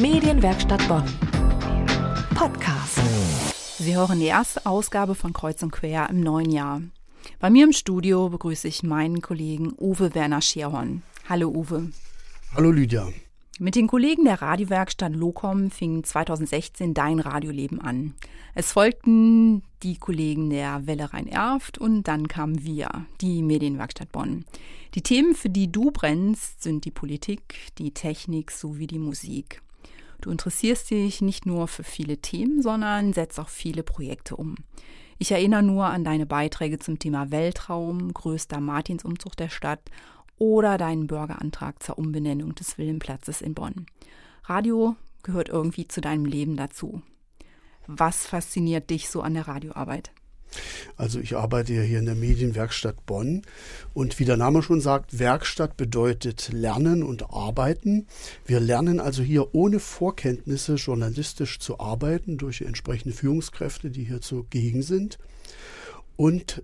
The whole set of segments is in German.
Medienwerkstatt Bonn. Podcast. Sie hören die erste Ausgabe von Kreuz und Quer im neuen Jahr. Bei mir im Studio begrüße ich meinen Kollegen Uwe Werner Schierhorn. Hallo Uwe. Hallo Lydia. Mit den Kollegen der Radiowerkstatt Locom fing 2016 dein Radioleben an. Es folgten die Kollegen der Welle Rhein-Erft und dann kamen wir, die Medienwerkstatt Bonn. Die Themen, für die du brennst, sind die Politik, die Technik sowie die Musik. Du interessierst dich nicht nur für viele Themen, sondern setzt auch viele Projekte um. Ich erinnere nur an deine Beiträge zum Thema Weltraum, größter Martinsumzug der Stadt oder deinen Bürgerantrag zur Umbenennung des Willenplatzes in Bonn. Radio gehört irgendwie zu deinem Leben dazu. Was fasziniert dich so an der Radioarbeit? Also ich arbeite ja hier in der Medienwerkstatt Bonn und wie der Name schon sagt, Werkstatt bedeutet Lernen und Arbeiten. Wir lernen also hier ohne Vorkenntnisse journalistisch zu arbeiten durch entsprechende Führungskräfte, die hier zugegen sind und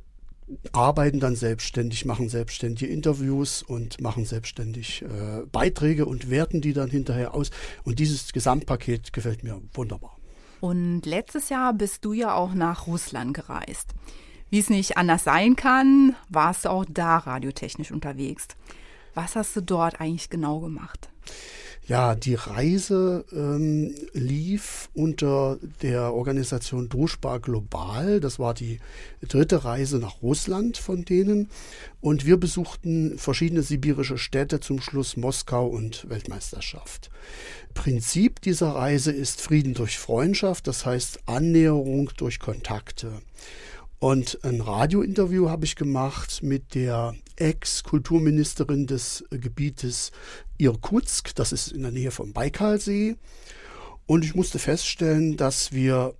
arbeiten dann selbstständig, machen selbstständige Interviews und machen selbstständig äh, Beiträge und werten die dann hinterher aus. Und dieses Gesamtpaket gefällt mir wunderbar. Und letztes Jahr bist du ja auch nach Russland gereist. Wie es nicht anders sein kann, warst du auch da radiotechnisch unterwegs. Was hast du dort eigentlich genau gemacht? Ja, die Reise ähm, lief unter der Organisation Druschbar Global. Das war die dritte Reise nach Russland von denen. Und wir besuchten verschiedene sibirische Städte, zum Schluss Moskau und Weltmeisterschaft. Prinzip dieser Reise ist Frieden durch Freundschaft, das heißt Annäherung durch Kontakte. Und ein Radiointerview habe ich gemacht mit der Ex-Kulturministerin des Gebietes Irkutsk, das ist in der Nähe vom Baikalsee. Und ich musste feststellen, dass wir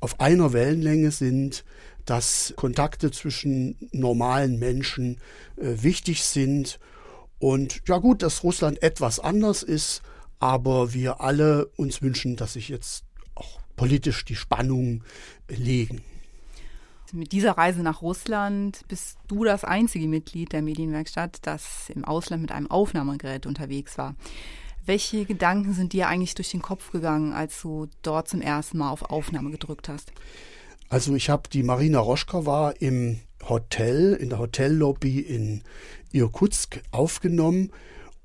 auf einer Wellenlänge sind, dass Kontakte zwischen normalen Menschen äh, wichtig sind. Und ja gut, dass Russland etwas anders ist, aber wir alle uns wünschen, dass sich jetzt auch politisch die Spannungen legen. Mit dieser Reise nach Russland bist du das einzige Mitglied der Medienwerkstatt, das im Ausland mit einem Aufnahmegerät unterwegs war. Welche Gedanken sind dir eigentlich durch den Kopf gegangen, als du dort zum ersten Mal auf Aufnahme gedrückt hast? Also ich habe die Marina Roschka war im Hotel, in der Hotellobby in Irkutsk aufgenommen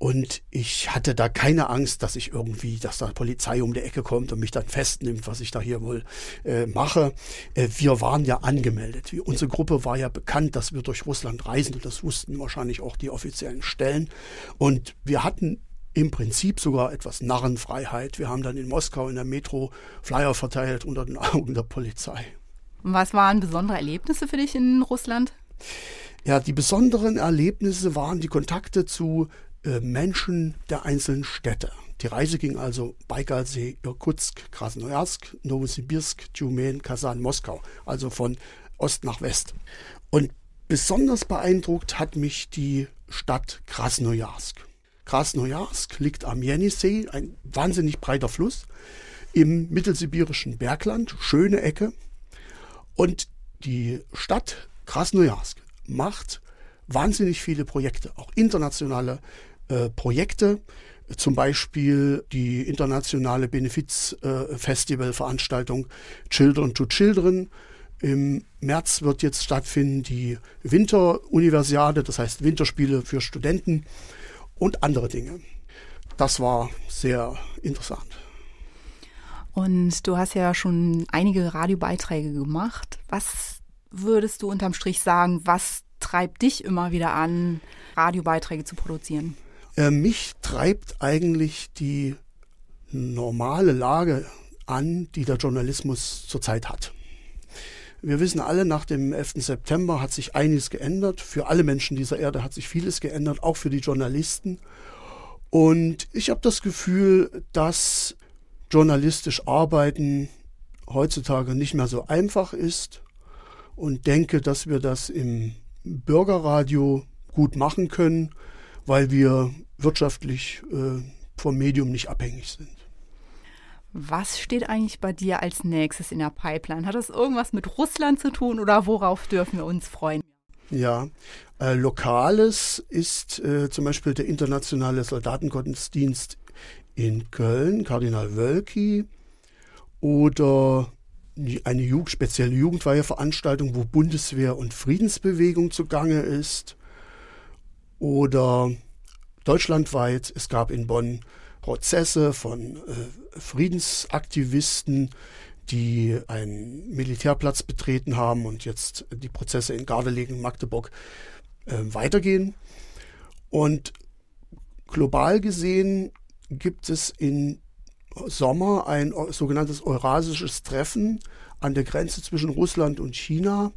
und ich hatte da keine Angst, dass ich irgendwie, dass da Polizei um die Ecke kommt und mich dann festnimmt, was ich da hier wohl äh, mache. Äh, wir waren ja angemeldet. Unsere Gruppe war ja bekannt, dass wir durch Russland reisen und das wussten wahrscheinlich auch die offiziellen Stellen. Und wir hatten im Prinzip sogar etwas Narrenfreiheit. Wir haben dann in Moskau in der Metro Flyer verteilt unter den Augen der Polizei. Was waren besondere Erlebnisse für dich in Russland? Ja, die besonderen Erlebnisse waren die Kontakte zu Menschen der einzelnen Städte. Die Reise ging also Baikalsee, Irkutsk, Krasnojarsk, Novosibirsk, Tjumen, Kasan, Moskau, also von Ost nach West. Und besonders beeindruckt hat mich die Stadt Krasnojarsk. Krasnojarsk liegt am Jenisej, ein wahnsinnig breiter Fluss, im mittelsibirischen Bergland, schöne Ecke. Und die Stadt Krasnojarsk macht wahnsinnig viele Projekte, auch internationale äh, Projekte, zum Beispiel die internationale Benefizfestivalveranstaltung äh, Children to Children. Im März wird jetzt stattfinden die Winteruniversiade, das heißt Winterspiele für Studenten und andere Dinge. Das war sehr interessant. Und du hast ja schon einige Radiobeiträge gemacht. Was würdest du unterm Strich sagen, was treibt dich immer wieder an, Radiobeiträge zu produzieren? Äh, mich treibt eigentlich die normale Lage an, die der Journalismus zurzeit hat. Wir wissen alle, nach dem 11. September hat sich einiges geändert. Für alle Menschen dieser Erde hat sich vieles geändert, auch für die Journalisten. Und ich habe das Gefühl, dass journalistisch arbeiten heutzutage nicht mehr so einfach ist und denke, dass wir das im Bürgerradio gut machen können weil wir wirtschaftlich äh, vom Medium nicht abhängig sind. Was steht eigentlich bei dir als nächstes in der Pipeline? Hat das irgendwas mit Russland zu tun oder worauf dürfen wir uns freuen? Ja, äh, Lokales ist äh, zum Beispiel der internationale Soldatengottesdienst in Köln, Kardinal Wölki, oder eine Jugend, spezielle Jugendweiheveranstaltung, wo Bundeswehr und Friedensbewegung zugange ist. Oder deutschlandweit, es gab in Bonn Prozesse von äh, Friedensaktivisten, die einen Militärplatz betreten haben und jetzt die Prozesse in Gardelegen, Magdeburg äh, weitergehen. Und global gesehen gibt es in Sommer ein sogenanntes Eurasisches Treffen an der Grenze zwischen Russland und China.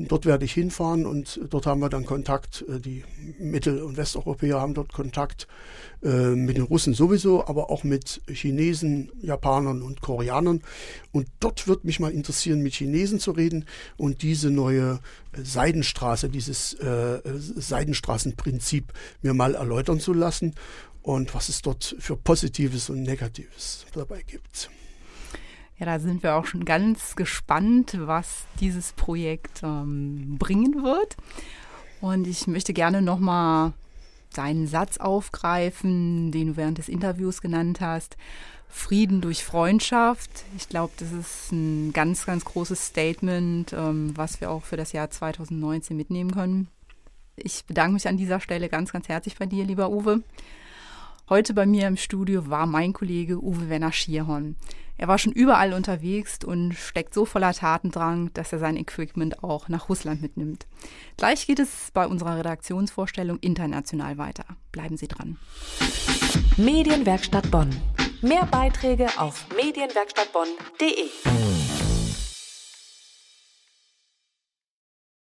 Dort werde ich hinfahren und dort haben wir dann Kontakt. Äh, die Mittel- und Westeuropäer haben dort Kontakt äh, mit den Russen sowieso, aber auch mit Chinesen, Japanern und Koreanern. Und dort wird mich mal interessieren, mit Chinesen zu reden und diese neue Seidenstraße, dieses äh, Seidenstraßenprinzip mir mal erläutern zu lassen und was es dort für Positives und Negatives dabei gibt. Ja, da sind wir auch schon ganz gespannt, was dieses Projekt ähm, bringen wird. Und ich möchte gerne nochmal deinen Satz aufgreifen, den du während des Interviews genannt hast. Frieden durch Freundschaft. Ich glaube, das ist ein ganz, ganz großes Statement, ähm, was wir auch für das Jahr 2019 mitnehmen können. Ich bedanke mich an dieser Stelle ganz, ganz herzlich bei dir, lieber Uwe. Heute bei mir im Studio war mein Kollege Uwe Werner Schierhorn. Er war schon überall unterwegs und steckt so voller Tatendrang, dass er sein Equipment auch nach Russland mitnimmt. Gleich geht es bei unserer Redaktionsvorstellung international weiter. Bleiben Sie dran. Medienwerkstatt Bonn. Mehr Beiträge auf medienwerkstattbonn.de.